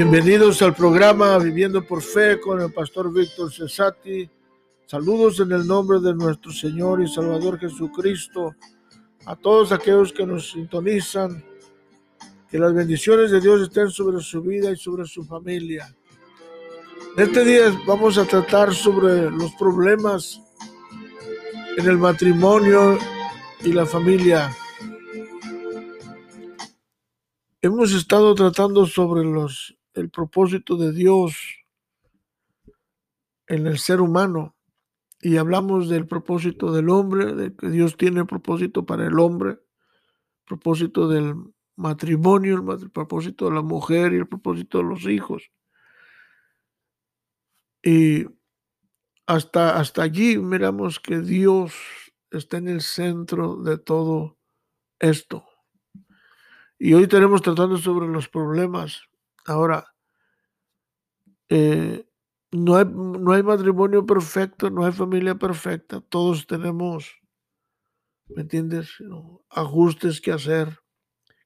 Bienvenidos al programa Viviendo por Fe con el pastor Víctor Cesati. Saludos en el nombre de nuestro Señor y Salvador Jesucristo a todos aquellos que nos sintonizan. Que las bendiciones de Dios estén sobre su vida y sobre su familia. Este día vamos a tratar sobre los problemas en el matrimonio y la familia. Hemos estado tratando sobre los el propósito de Dios en el ser humano y hablamos del propósito del hombre, de que Dios tiene propósito para el hombre, propósito del matrimonio, el propósito de la mujer y el propósito de los hijos. Y hasta, hasta allí miramos que Dios está en el centro de todo esto. Y hoy tenemos tratando sobre los problemas Ahora, eh, no, hay, no hay matrimonio perfecto, no hay familia perfecta, todos tenemos, ¿me entiendes? Ajustes que hacer,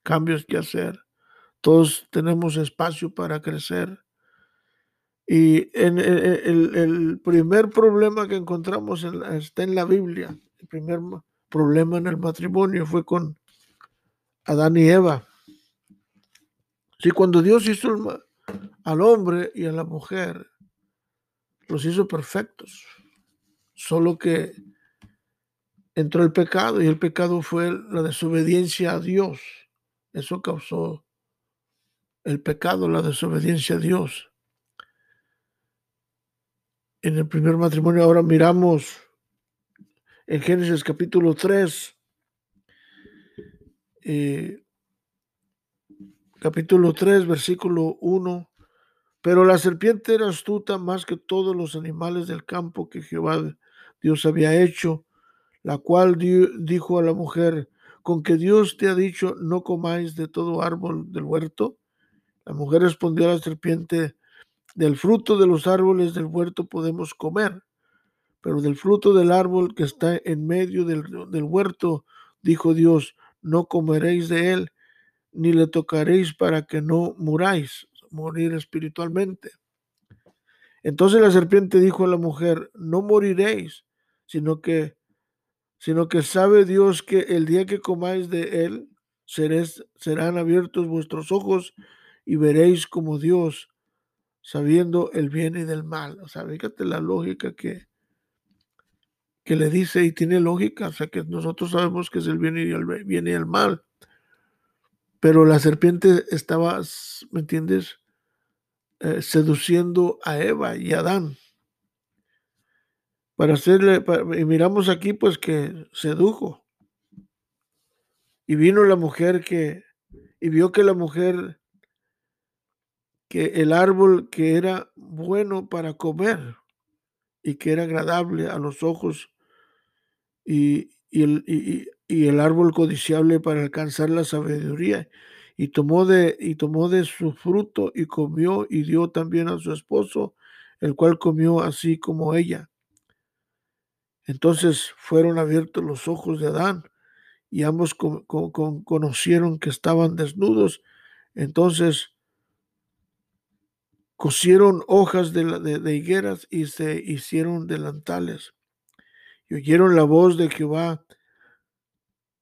cambios que hacer, todos tenemos espacio para crecer. Y en, el, el, primer problema que encontramos está en la Biblia. El primer problema en el matrimonio fue con Adán y Eva. Sí, cuando Dios hizo al hombre y a la mujer, los hizo perfectos. Solo que entró el pecado y el pecado fue la desobediencia a Dios. Eso causó el pecado, la desobediencia a Dios. En el primer matrimonio ahora miramos en Génesis capítulo 3, eh, capítulo 3, versículo 1. Pero la serpiente era astuta más que todos los animales del campo que Jehová Dios había hecho, la cual dijo a la mujer, con que Dios te ha dicho, no comáis de todo árbol del huerto. La mujer respondió a la serpiente, del fruto de los árboles del huerto podemos comer, pero del fruto del árbol que está en medio del, del huerto, dijo Dios, no comeréis de él, ni le tocaréis para que no muráis, morir espiritualmente. Entonces la serpiente dijo a la mujer, no moriréis, sino que, sino que sabe Dios que el día que comáis de él, seréis, serán abiertos vuestros ojos y veréis como Dios, sabiendo el bien y del mal. O sea, fíjate la lógica que, que le dice y tiene lógica, o sea que nosotros sabemos que es el bien y el, bien y el mal. Pero la serpiente estaba, ¿me entiendes? Eh, seduciendo a Eva y a Adán. Para hacerle, y miramos aquí pues que sedujo. Y vino la mujer que, y vio que la mujer, que el árbol que era bueno para comer y que era agradable a los ojos y, y, el, y, el árbol codiciable para alcanzar la sabiduría. Y tomó, de, y tomó de su fruto y comió y dio también a su esposo, el cual comió así como ella. Entonces fueron abiertos los ojos de Adán y ambos conocieron que estaban desnudos. Entonces cosieron hojas de, de higueras y se hicieron delantales. Y oyeron la voz de Jehová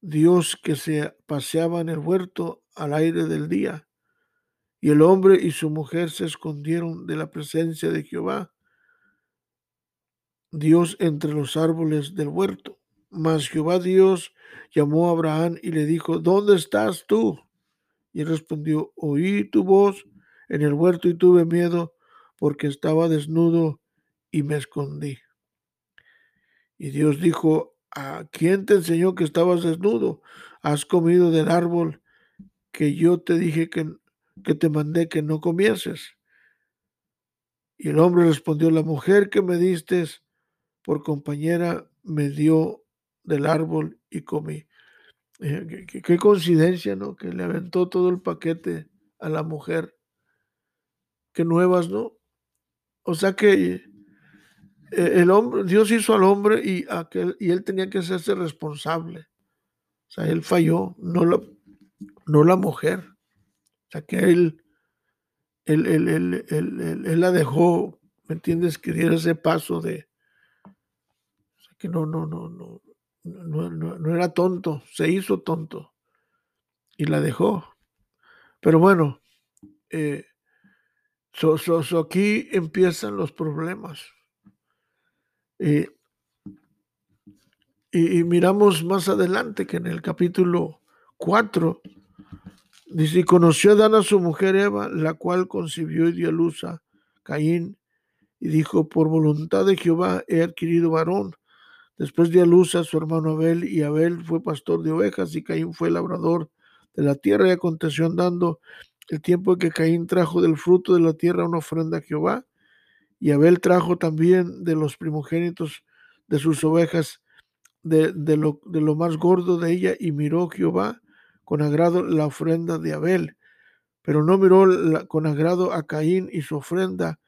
Dios que se paseaba en el huerto al aire del día. Y el hombre y su mujer se escondieron de la presencia de Jehová, Dios entre los árboles del huerto. Mas Jehová Dios llamó a Abraham y le dijo, ¿dónde estás tú? Y él respondió, oí tu voz en el huerto y tuve miedo porque estaba desnudo y me escondí. Y Dios dijo ¿A quién te enseñó que estabas desnudo? ¿Has comido del árbol que yo te dije que, que te mandé que no comieses? Y el hombre respondió, la mujer que me diste por compañera me dio del árbol y comí. Eh, qué, qué, coincidencia, ¿no? Que le aventó todo el paquete a la mujer. Qué nuevas, ¿no? O sea que el hombre, Dios hizo al hombre y, aquel, y él tenía que hacerse responsable. O sea, él falló, no la, no la mujer. O sea, que él, él, él, él, él, la dejó, ¿me entiendes? Que diera ese paso de que no, no, no, no, no, no, era tonto, se hizo tonto y la dejó. Pero bueno, eh, so, aquí empiezan los problemas. Eh, y, miramos más adelante que en el capítulo 4 dice, y conoció Dan a su mujer Eva, la cual concibió y dio a luz a Caín, y dijo, por voluntad de Jehová he adquirido varón. Después dio a luz a su hermano Abel, y Abel fue pastor de ovejas, y Caín fue labrador de la tierra, y aconteció andando el tiempo en que Caín trajo del fruto de la tierra una ofrenda a Jehová, y Abel trajo también de los primogénitos de sus ovejas de, lo, de lo más gordo de ella y miró Jehová con agrado la ofrenda de Abel, pero no miró con agrado a Caín y su ofrenda,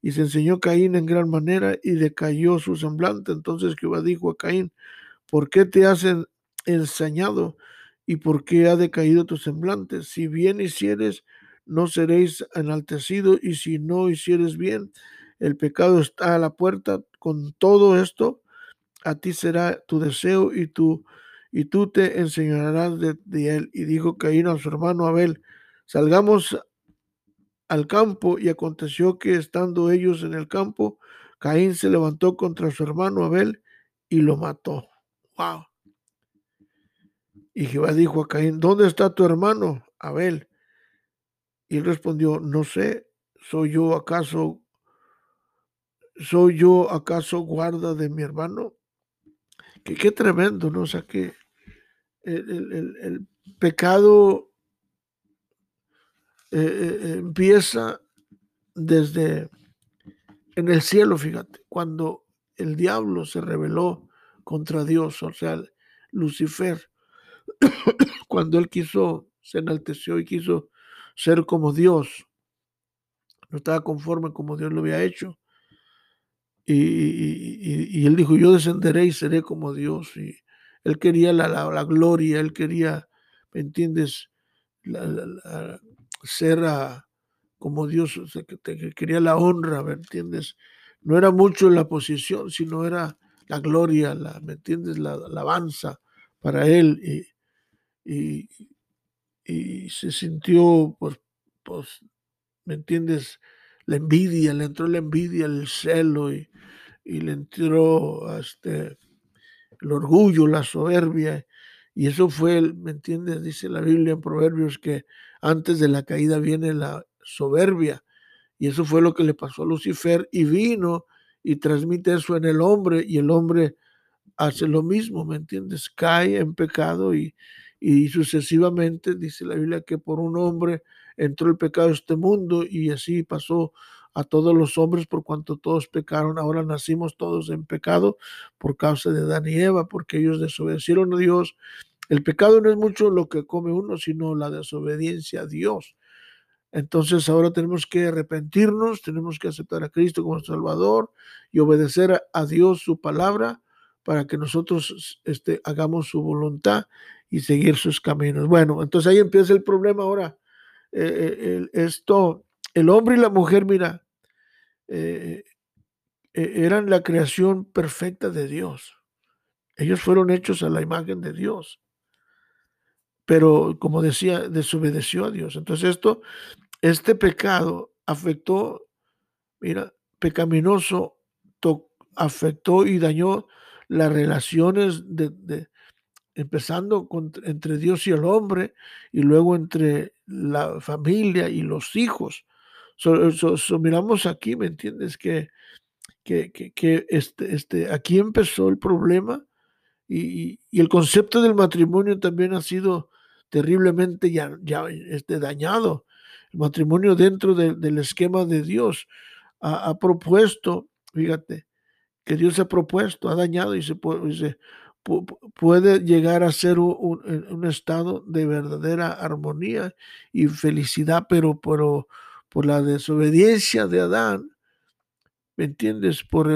y se enseñó Caín en gran manera y decayó su semblante. Entonces Jehová dijo a Caín, ¿por qué te has ensañado y por qué ha decaído tu semblante? Si bien hicieres, no seréis enaltecido, y si no hicieres bien, el pecado está a la puerta. Con todo esto, a ti será tu deseo y tú, y tú te enseñarás de, él. Y dijo Caín a su hermano Abel, salgamos al campo y aconteció que estando ellos en el campo, Caín se levantó contra su hermano Abel y lo mató. Wow. Y Jehová dijo a Caín, ¿dónde está tu hermano Abel? Y él respondió, no sé, ¿soy yo acaso, soy yo acaso guarda de mi hermano? Qué, tremendo, ¿no? O sea, que el, pecado eh, eh, empieza desde en el cielo, fíjate, cuando el diablo se rebeló contra Dios, o sea, Lucifer, cuando él quiso, se enalteció y quiso ser como Dios, no estaba conforme como Dios lo había hecho, y, él dijo, yo descenderé y seré como Dios. Y él quería la, la, gloria, él quería, ¿me entiendes? ser como Dios, que, quería la honra, ¿me entiendes? No era mucho la posición, sino era la gloria, la, ¿me entiendes? La, alabanza para él. Y, y, se sintió, pues, pues, ¿me entiendes? La envidia, le entró la envidia, el celo y, y le entró este, el orgullo, la soberbia. Y eso fue, ¿me entiendes? Dice la Biblia en Proverbios que antes de la caída viene la soberbia. Y eso fue lo que le pasó a Lucifer y vino y transmite eso en el hombre y el hombre hace lo mismo, ¿me entiendes? Cae en pecado y, y sucesivamente dice la Biblia que por un hombre entró el pecado a este mundo y así pasó a todos los hombres por cuanto todos pecaron. Ahora nacimos todos en pecado por causa de Dan y Eva, porque ellos desobedecieron a Dios. El pecado no es mucho lo que come uno, sino la desobediencia a Dios. Entonces ahora tenemos que arrepentirnos, tenemos que aceptar a Cristo como Salvador y obedecer a Dios su palabra para que nosotros este, hagamos su voluntad y seguir sus caminos. Bueno, entonces ahí empieza el problema ahora. Eh, esto el hombre y la mujer, mira, eh, eh, eran la creación perfecta de Dios. Ellos fueron hechos a la imagen de Dios. Pero, como decía, desobedeció a Dios. Entonces, esto, este pecado afectó, mira, pecaminoso, afectó y dañó las relaciones de, empezando entre Dios y el hombre y luego entre la familia y los hijos. So, miramos aquí, ¿me entiendes? Que, que, que, este, este, aquí empezó el problema y, y, el concepto del matrimonio también ha sido terriblemente ya, ya este, dañado. El matrimonio dentro del esquema de Dios ha, propuesto, fíjate, que Dios ha propuesto, ha dañado y se puede, puede llegar a ser un, estado de verdadera armonía y felicidad, pero, por la desobediencia de Adán, ¿me entiendes? Por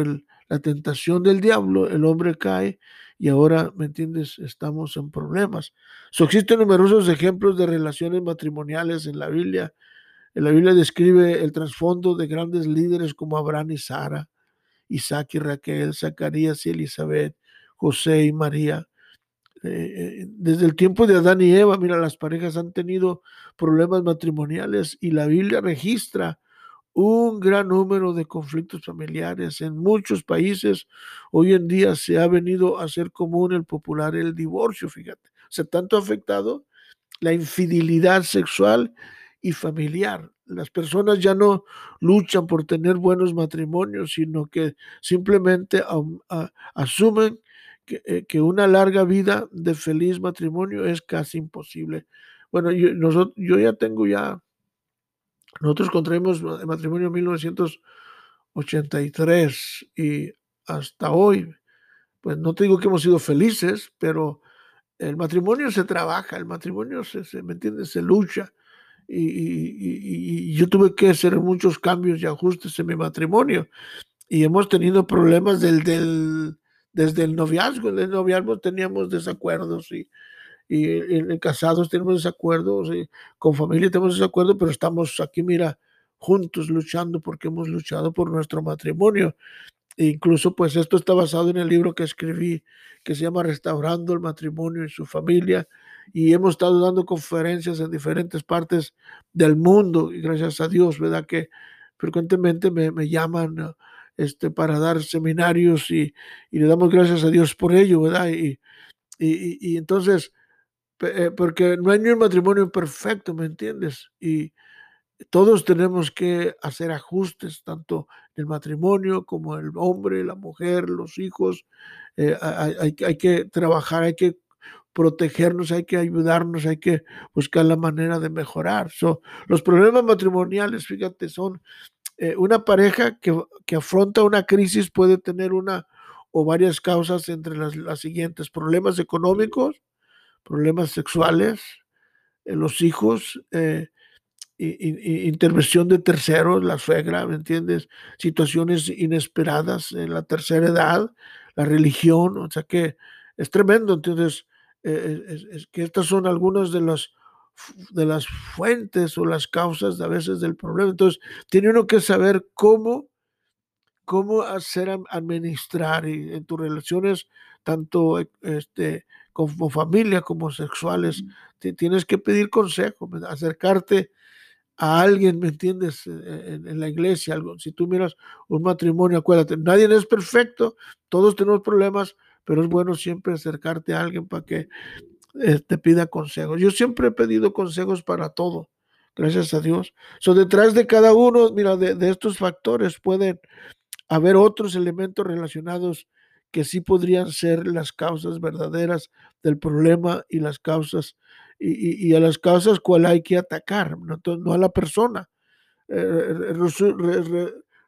la tentación del diablo, el hombre cae y ahora, ¿me entiendes? Estamos en problemas. So, existen numerosos ejemplos de relaciones matrimoniales en la Biblia. la Biblia describe el trasfondo de grandes líderes como Abraham y Sara, Isaac y Raquel, Zacarías y Elizabeth, José y María. Eh, eh, desde el tiempo de Adán y Eva, mira, las parejas han tenido problemas matrimoniales y la Biblia registra un gran número de conflictos familiares. En muchos países hoy en día se ha venido a ser común el popular el divorcio, fíjate. Se tanto ha afectado la infidelidad sexual y familiar. Las personas ya no luchan por tener buenos matrimonios, sino que simplemente asumen eh, que, una larga vida de feliz matrimonio es casi imposible. Bueno, yo, ya tengo ya, nosotros contraímos matrimonio en 1983 y hasta hoy, pues no te digo que hemos sido felices, pero el matrimonio se trabaja, el matrimonio se, se ¿me entiendes? Se lucha. Y, yo tuve que hacer muchos cambios y ajustes en mi matrimonio. Y hemos tenido problemas del, del, desde el noviazgo. En el noviazgo teníamos desacuerdos y, y en casados tenemos desacuerdos, y con familia tenemos desacuerdos, pero estamos aquí, mira, juntos luchando porque hemos luchado por nuestro matrimonio. E incluso pues esto está basado en el libro que escribí que se llama Restaurando el matrimonio y su familia y hemos estado dando conferencias en diferentes partes del mundo y gracias a Dios, ¿verdad? Que frecuentemente me, me llaman este, para dar seminarios y, y, le damos gracias a Dios por ello, ¿verdad? Y, y, y entonces, eh, porque no hay ni un matrimonio perfecto, ¿me entiendes? Y, todos tenemos que hacer ajustes, tanto el matrimonio como el hombre, la mujer, los hijos. Eh, hay, hay, que trabajar, hay que protegernos, hay que ayudarnos, hay que buscar la manera de mejorar. los problemas matrimoniales, fíjate, son eh, una pareja que, que, afronta una crisis puede tener una o varias causas entre las, siguientes, problemas económicos, problemas sexuales, en los hijos, eh, intervención de terceros, la suegra, ¿me entiendes? Situaciones inesperadas en la tercera edad, la religión, o sea que es tremendo. Entonces, eh, es, que estas son algunas de las, de las fuentes o las causas de a veces del problema. Entonces, tiene uno que saber cómo, cómo hacer administrar en tus relaciones, tanto este, como familia como sexuales. tienes que pedir consejo, acercarte a alguien, ¿me entiendes? E, en, la iglesia, algo. Si tú miras un matrimonio, acuérdate, nadie es perfecto, todos tenemos problemas, pero es bueno siempre acercarte a alguien para que eh, te pida consejos. Yo siempre he pedido consejos para todo, gracias a Dios. So, detrás de cada uno, mira, de, de estos factores pueden haber otros elementos relacionados que sí podrían ser las causas verdaderas del problema y las causas y, a las causas cuál hay que atacar, no, a la persona. Eh,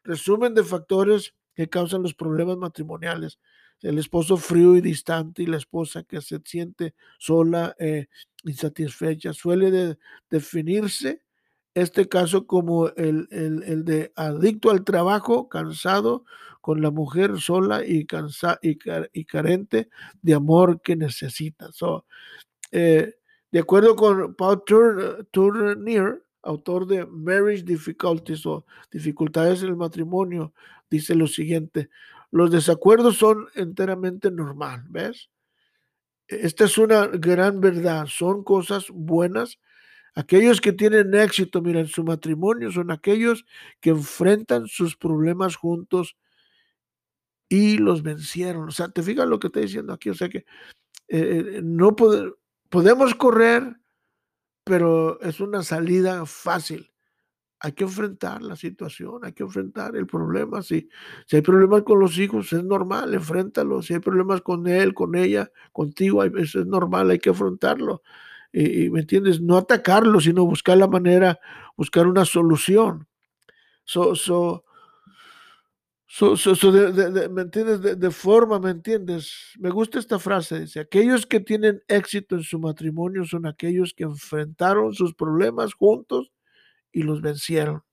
resumen de factores que causan los problemas matrimoniales. El esposo frío y distante y la esposa que se siente sola, eh, insatisfecha. Suele definirse este caso como el, de adicto al trabajo, cansado, con la mujer sola y, cansa, y, carente de amor que necesita. So, eh, de acuerdo con Paul Tournier, autor de Marriage Difficulties o Dificultades en el Matrimonio, dice lo siguiente, los desacuerdos son enteramente normal, ¿ves? Esta es una gran verdad, son cosas buenas. Aquellos que tienen éxito, mira, en su matrimonio son aquellos que enfrentan sus problemas juntos y los vencieron. O sea, te fijas lo que estoy diciendo aquí, o sea que eh, eh, no Podemos correr, pero es una salida fácil. Hay que enfrentar la situación, hay que enfrentar el problema. Si, si hay problemas con los hijos, es normal, enfréntalo. Si hay problemas con él, con ella, contigo, eso es normal, hay que afrontarlo. Y, ¿me entiendes? No atacarlo, sino buscar la manera, buscar una solución. So, so, ¿Me entiendes? De, forma, ¿me entiendes? Me gusta esta frase, dice, aquellos que tienen éxito en su matrimonio son aquellos que enfrentaron sus problemas juntos y los vencieron.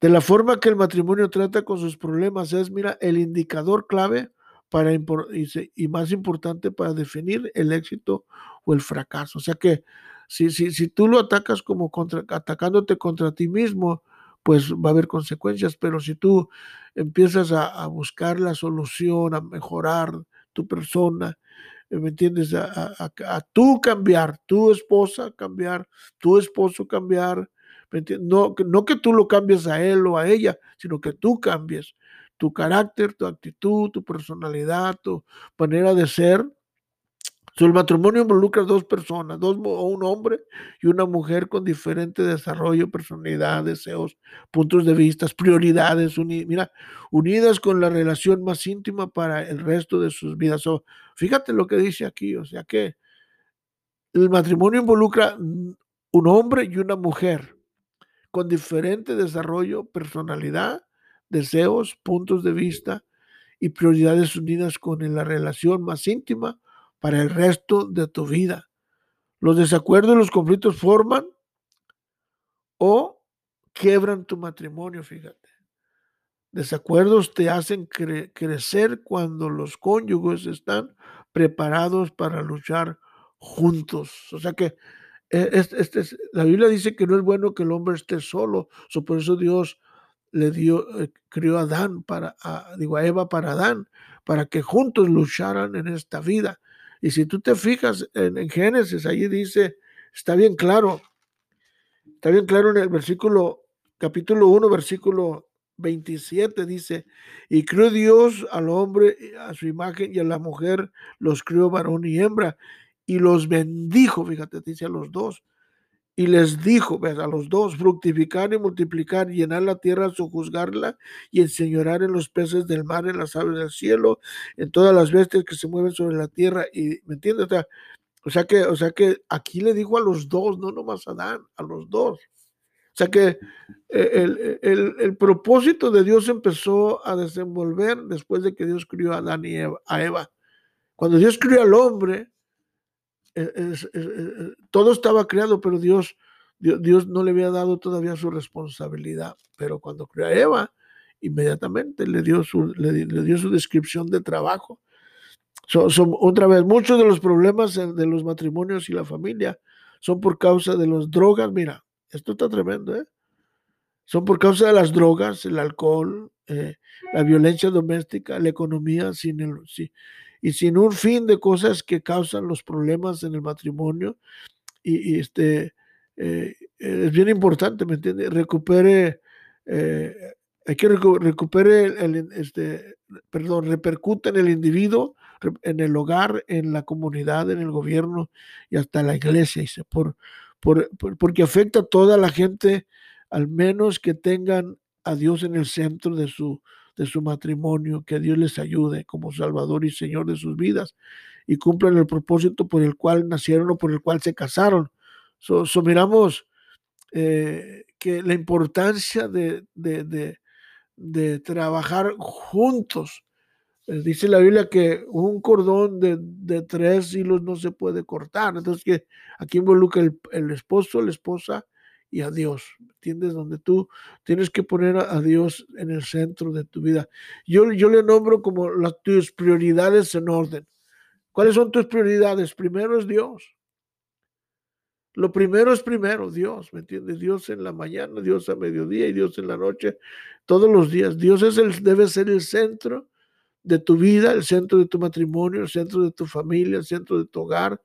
De la forma que el matrimonio trata con sus problemas es, mira, el indicador clave para, y más importante para definir el éxito o el fracaso. O sea que Si, si, si tú lo atacas como contra, atacándote contra ti mismo, pues va a haber consecuencias, pero si tú empiezas a, buscar la solución, a mejorar tu persona, eh, ¿me entiendes? A, a, tú cambiar, tu esposa cambiar, tu esposo cambiar, no, no que tú lo cambies a él o a ella, sino que tú cambies tu carácter, tu actitud, tu personalidad, tu manera de ser, el matrimonio involucra dos personas, dos, un hombre y una mujer con diferente desarrollo, personalidad, deseos, puntos de vista, prioridades, unidas con la relación más íntima para el resto de sus vidas. fíjate lo que dice aquí, o sea que el matrimonio involucra un hombre y una mujer con diferente desarrollo, personalidad, deseos, puntos de vista y prioridades unidas con la relación más íntima para el resto de tu vida. Los desacuerdos y los conflictos forman o quiebran tu matrimonio, fíjate. Desacuerdos te hacen crecer cuando los cónyuges están preparados para luchar juntos. O sea que este, la Biblia dice que no es bueno que el hombre esté solo. por eso Dios le dio, eh, crió a Adán para, digo, Eva para Adán, para que juntos lucharan en esta vida. Y si tú te fijas en, Génesis, allí dice, está bien claro, está bien claro en el versículo, capítulo 1, versículo 27 dice, y creó Dios al hombre a su imagen y a la mujer los crió varón y hembra y los bendijo, fíjate, dice a los dos, y les dijo ¿ves? a los dos, fructificar y multiplicar, llenar la tierra, sojuzgarla y enseñorar en los peces del mar, en las aves del cielo, en todas las bestias que se mueven sobre la tierra. Y, ¿Me entiendes? O sea, que, o sea que aquí le dijo a los dos, no nomás a Adán, a los dos. O sea que eh, el, el, el, propósito de Dios empezó a desenvolver después de que Dios crió a Adán y a Eva. Cuando Dios crió al hombre, todo estaba creado, pero Dios, Dios, no le había dado todavía su responsabilidad. Pero cuando creó a Eva, inmediatamente le dio su, le, dio su descripción de trabajo. son, otra vez, muchos de los problemas de los matrimonios y la familia son por causa de las drogas. Mira, esto está tremendo, ¿eh? Son por causa de las drogas, el alcohol, eh, la violencia doméstica, la economía sin el, y sin un fin de cosas que causan los problemas en el matrimonio. Y, este, eh, es bien importante, ¿me entiendes? Recupere, eh, hay que recupere el, este, perdón, repercute en el individuo, en el hogar, en la comunidad, en el gobierno y hasta la iglesia, dice, por, por, porque afecta a toda la gente, al menos que tengan a Dios en el centro de su, de su matrimonio, que Dios les ayude como Salvador y Señor de sus vidas y cumplan el propósito por el cual nacieron o por el cual se casaron. So, miramos eh, que la importancia de, de, de, trabajar juntos. Eh, dice la Biblia que un cordón de, tres hilos no se puede cortar. Entonces, que aquí involucra el, el esposo, la esposa y a Dios, ¿entiendes? Donde tú tienes que poner a, Dios en el centro de tu vida. Yo, yo le nombro como las, tus prioridades en orden. ¿Cuáles son tus prioridades? Primero es Dios. Lo primero es primero, Dios, ¿me entiendes? Dios en la mañana, Dios a mediodía y Dios en la noche, todos los días. Dios es el, debe ser el centro de tu vida, el centro de tu matrimonio, el centro de tu familia, el centro de tu hogar.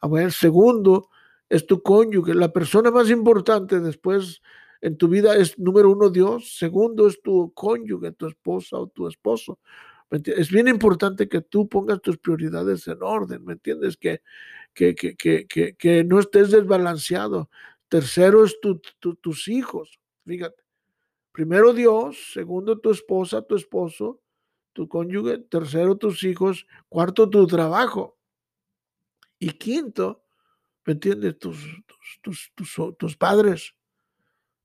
A ver, segundo, es tu cónyuge. La persona más importante después en tu vida es número uno Dios, segundo es tu cónyuge, tu esposa o tu esposo. Es bien importante que tú pongas tus prioridades en orden, ¿me entiendes? Que, que, que, que, que no estés desbalanceado. Tercero es tus hijos, fíjate. Primero Dios, segundo tu esposa, tu esposo, tu cónyuge, tercero tus hijos, cuarto tu trabajo. Y quinto, ¿Me entiendes? Tus, tus, tus, padres,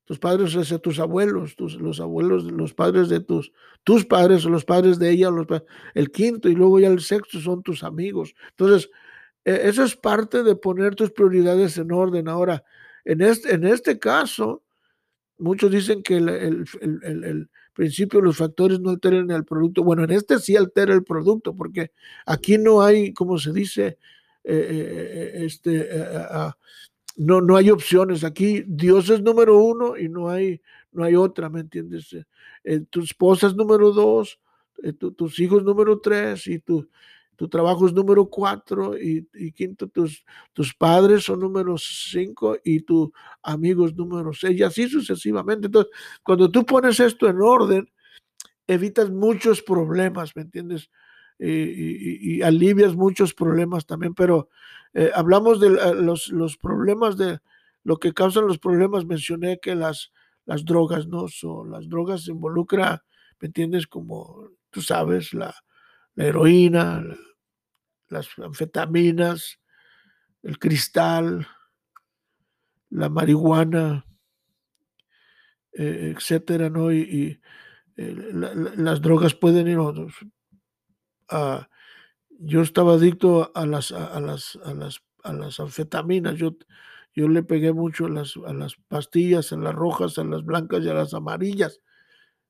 tus padres, o tus abuelos, tus, los abuelos, los padres de tus, tus padres los padres de ella, los, el quinto y luego ya el sexto son tus amigos. Entonces, e, eso es parte de poner tus prioridades en orden. Ahora, en este, en este caso, muchos dicen que el, el, el, el principio los factores no alteran el producto. Bueno, en este sí altera el producto, porque aquí no hay, como se dice, eh, eh, eh, este, no, no hay opciones. Aquí Dios es número uno y no hay, no hay otra, ¿me entiendes? Tu esposa es número dos, tus hijos número tres y tu, tu trabajo es número cuatro y, quinto, tus, tus padres son número cinco y tu amigos número seis y así sucesivamente. Entonces, cuando tú pones esto en orden, evitas muchos problemas, ¿me entiendes? Y, alivias muchos problemas también, pero eh, hablamos de los, los, problemas de lo que causan los problemas, mencioné que las, las drogas, ¿no? son las drogas involucra, ¿me entiendes? Como tú sabes, la, heroína, las anfetaminas, el cristal, la marihuana, eh, etcétera, ¿no? Y, eh, las drogas pueden ir yo estaba adicto a las, a, las, a las, a las anfetaminas, yo, yo le pegué mucho a las, a las pastillas, a las rojas, a las blancas y a las amarillas.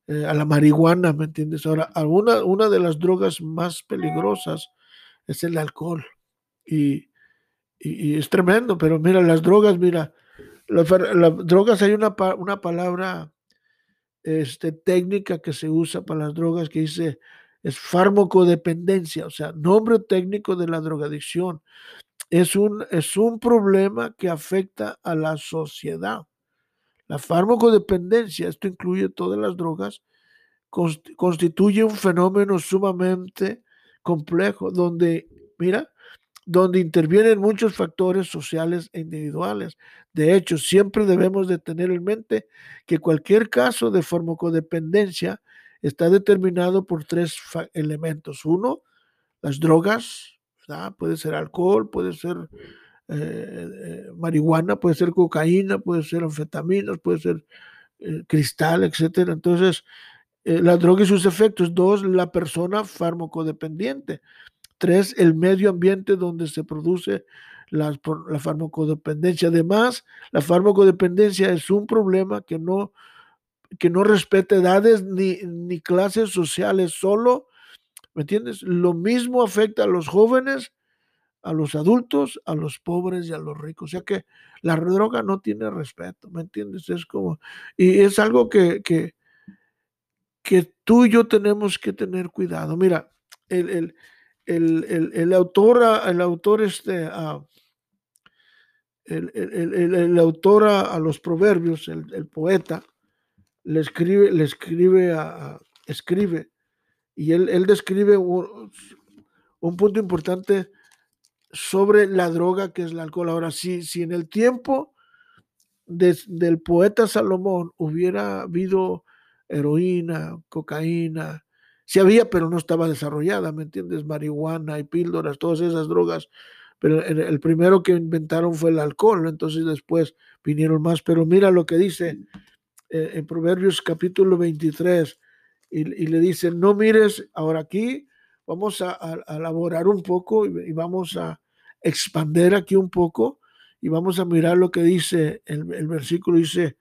Eh, a la marihuana, ¿me entiendes? Ahora, alguna, una de las drogas más peligrosas es el alcohol. Y, es tremendo, pero mira, las drogas, mira, las, drogas hay una, una palabra este, técnica que se usa para las drogas que dice es farmacodependencia, o sea, nombre técnico de la drogadicción. Es un, es un problema que afecta a la sociedad. La farmacodependencia, esto incluye todas las drogas, constituye un fenómeno sumamente complejo donde, mira, donde intervienen muchos factores sociales e individuales. De hecho, siempre debemos de tener en mente que cualquier caso de farmacodependencia está determinado por tres elementos. Uno, las drogas, puede ser alcohol, puede ser eh, eh, marihuana, puede ser cocaína, puede ser anfetaminas, puede ser eh, cristal, etcétera. Entonces, la droga y sus efectos. Dos, la persona farmacodependiente. Tres, el medio ambiente donde se produce la, la, farmacodependencia. Además, la farmacodependencia es un problema que no, que no respeta edades ni, ni clases sociales, solo, ¿me entiendes? Lo mismo afecta a los jóvenes a los adultos, a los pobres y a los ricos. O sea que la droga no tiene respeto, ¿me entiendes? Es como, y es algo que, que, que tú y yo tenemos que tener cuidado. Mira, el, el, el, el autor, el autor este, uh, el, el, autor a, los proverbios, el, poeta, le escribe, le escribe, a, escribe, y él, él describe un, un punto importante sobre la droga que es el alcohol. Ahora, si, si en el tiempo del poeta Salomón hubiera habido heroína, cocaína, sí había, pero no estaba desarrollada, ¿me entiendes? Marihuana y píldoras, todas esas drogas. Pero el primero que inventaron fue el alcohol, entonces después vinieron más. Pero mira lo que dice eh, en Proverbios capítulo 23, y, le dice, no mires, ahora aquí vamos a, elaborar un poco y, vamos a expander aquí un poco y vamos a mirar lo que dice el, versículo, dice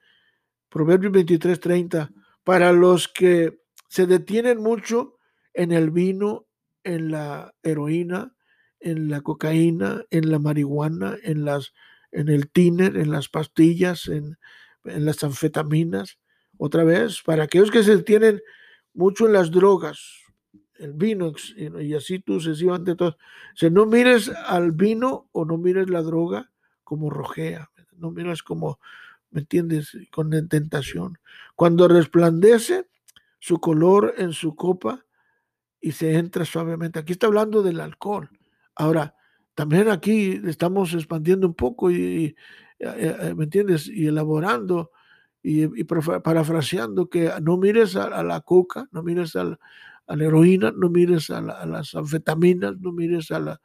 Proverbios 23, 30, para los que se detienen mucho en el vino, en la heroína, en la cocaína, en la marihuana, en, las, en el tiner, en las pastillas, en, en las anfetaminas. Otra vez, para aquellos que se detienen mucho en las drogas, el vino y así sucesivamente no mires al vino o no mires la droga como rojea, no mires como, ¿me entiendes? Con tentación. Cuando resplandece su color en su copa y se entra suavemente. Aquí está hablando del alcohol. Ahora, también aquí estamos expandiendo un poco y, ¿me entiendes? Y elaborando y, parafraseando que no mires a, la coca, no mires al, a la heroína, no mires a, las anfetaminas, no mires a la,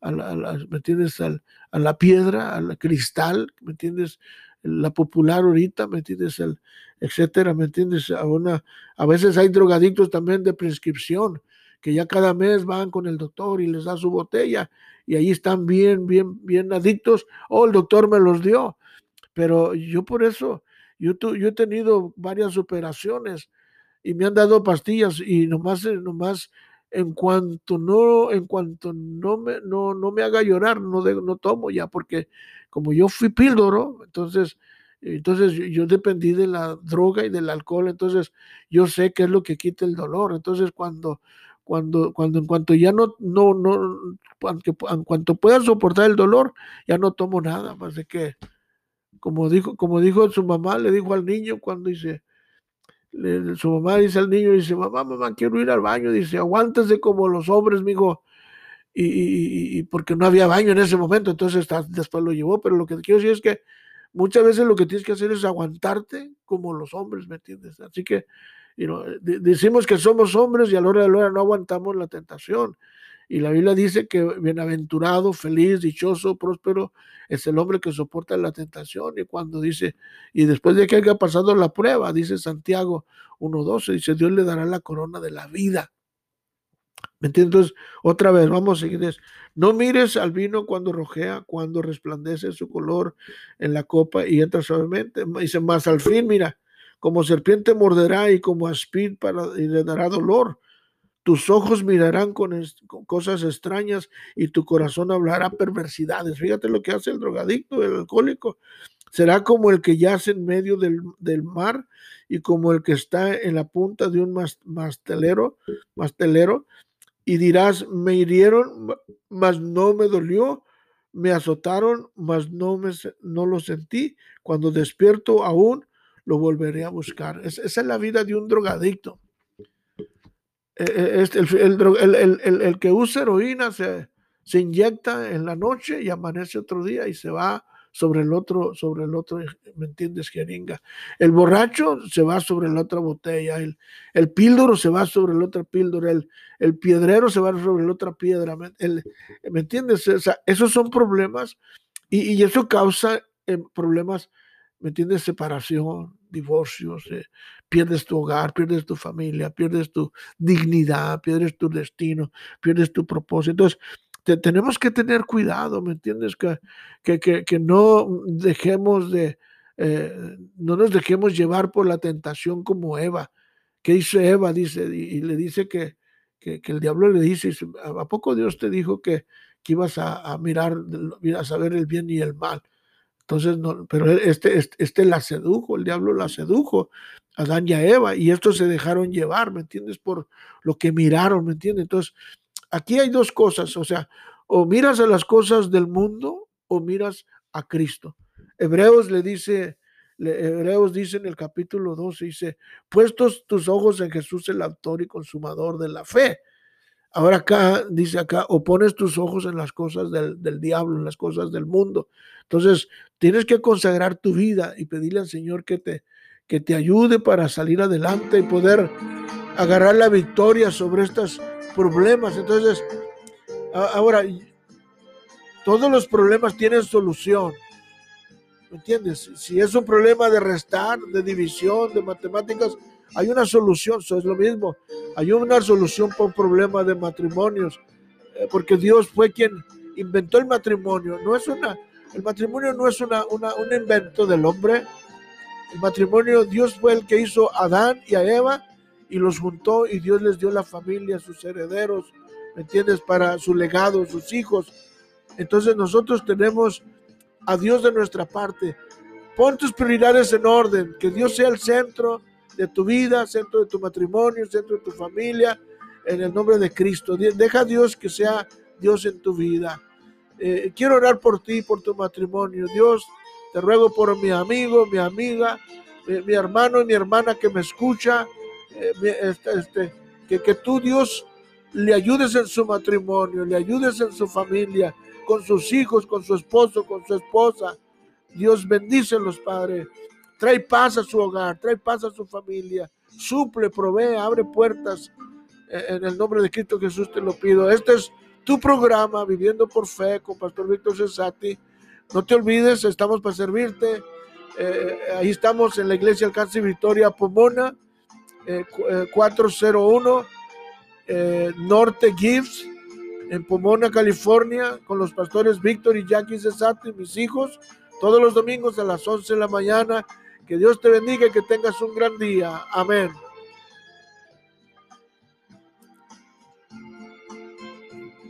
a la, ¿me entiendes? a la piedra, al cristal, ¿me entiendes? La popular ahorita, ¿me entiendes? El, etcétera, ¿me entiendes? A, una, a veces hay drogadictos también de prescripción, que ya cada mes van con el doctor y les da su botella y ahí están bien, bien, bien adictos. Oh, el doctor me los dio. Pero yo por eso, yo, yo he tenido varias operaciones y me han dado pastillas y nomás, eh, nomás en cuanto no, en cuanto no me, no, no me haga llorar, no, no tomo ya, porque como yo fui píldoro, entonces, entonces yo dependí de la droga y del alcohol, entonces yo sé qué es lo que quita el dolor. Entonces cuando, cuando, cuando en cuanto ya no, no, no, en cuanto pueda soportar el dolor, ya no tomo nada más de que, como dijo, como dijo su mamá, le dijo al niño cuando dice, su mamá dice al niño, dice, mamá, mamá, quiero ir al baño, dice, aguántese como los hombres, mijo, y, y, porque no había baño en ese momento, entonces después lo llevó, pero lo que quiero decir es que muchas veces lo que tienes que hacer es aguantarte como los hombres, ¿me entiendes? Así que decimos que somos hombres y a la hora de la hora no aguantamos la tentación. Y la Biblia dice que bienaventurado, feliz, dichoso, próspero es el hombre que soporta la tentación. Y cuando dice, y después de que haya pasado la prueba, dice Santiago 1.12, dice, Dios le dará la corona de la vida. ¿Me entiendes? Otra vez, vamos a seguir. No mires al vino cuando rojea, cuando resplandece su color en la copa y entra suavemente. Dice, más al fin, mira, como serpiente morderá y como aspid para, y le dará dolor. Tus ojos mirarán con, cosas extrañas y tu corazón hablará perversidades. Fíjate lo que hace el drogadicto, el alcohólico. Será como el que yace en medio del, mar y como el que está en la punta de un mastelero, mastelero y dirás, me hirieron, mas no me dolió, me azotaron, mas no, me, no lo sentí. Cuando despierto aún, lo volveré a buscar. esa es la vida de un drogadicto. E, e, este, el, que usa heroína se, se, inyecta en la noche y amanece otro día y se va sobre el otro, sobre el otro, ¿me entiendes? Jeringa. El borracho se va sobre la otra botella, el, el píldoro se va sobre la otra píldora, el, el piedrero se va sobre la otra piedra, ¿me, ¿me entiendes? O sea, esos son problemas y, y eso causa eh, problemas, ¿me entiendes? Separación, divorcios, eh, pierdes tu hogar, pierdes tu familia, pierdes tu dignidad, pierdes tu destino, pierdes tu propósito. Entonces, tenemos que tener cuidado, ¿me entiendes? Que, que, que, no dejemos de, eh, no nos dejemos llevar por la tentación como Eva. ¿Qué dice Eva? Dice, y, le dice que, que, el diablo le dice, ¿a poco Dios te dijo que, que ibas a, a, mirar, a saber el bien y el mal? Entonces, no, pero este, este, este, la sedujo, el diablo la sedujo, Adán y a Eva, y estos se dejaron llevar, ¿me entiendes? Por lo que miraron, ¿me entiendes? Entonces, aquí hay dos cosas, o sea, o miras a las cosas del mundo o miras a Cristo. Hebreos le dice, Hebreos dice en el capítulo 12, dice, puestos tus ojos en Jesús el autor y consumador de la fe. Ahora acá, dice acá, o pones tus ojos en las cosas del, del, diablo, en las cosas del mundo. Entonces, tienes que consagrar tu vida y pedirle al Señor que te, que te ayude para salir adelante y poder agarrar la victoria sobre estos problemas. Entonces, ahora, todos los problemas tienen solución. ¿Me entiendes? Si es un problema de restar, de división, de matemáticas, hay una solución, eso es lo mismo. Hay una solución para un problema de matrimonios, eh, porque Dios fue quien inventó el matrimonio. No es una, el matrimonio no es una, una, un invento del hombre. El matrimonio, Dios fue el que hizo a Adán y a Eva y los juntó y Dios les dio la familia, sus herederos, ¿me entiendes? Para su legado, sus hijos. Entonces nosotros tenemos a Dios de nuestra parte. Pon tus prioridades en orden, que Dios sea el centro de tu vida, centro de tu matrimonio, centro de tu familia, en el nombre de Cristo. Deja a Dios que sea Dios en tu vida. Eh, quiero orar por ti, por tu matrimonio. Dios, te ruego por mi amigo, mi amiga, mi, hermano y mi hermana que me escucha, eh, este, este, que, que tú, Dios, le ayudes en su matrimonio, le ayudes en su familia, con sus hijos, con su esposo, con su esposa. Dios bendícelos, Padre. Trae paz a su hogar, trae paz a su familia, suple, provee, abre puertas. Eh, en el nombre de Cristo Jesús te lo pido. Este es tu programa, Viviendo por Fe, con Pastor Víctor Cesati. No te olvides, estamos para servirte. Eh, ahí estamos en la iglesia Alcance Victoria Pomona, 401 eh, Norte Gibbs, en Pomona, California, con los pastores Víctor y Jackie Cesati, mis hijos, todos los domingos a las 11 de la mañana que Dios te bendiga y que tengas un gran día. Amén.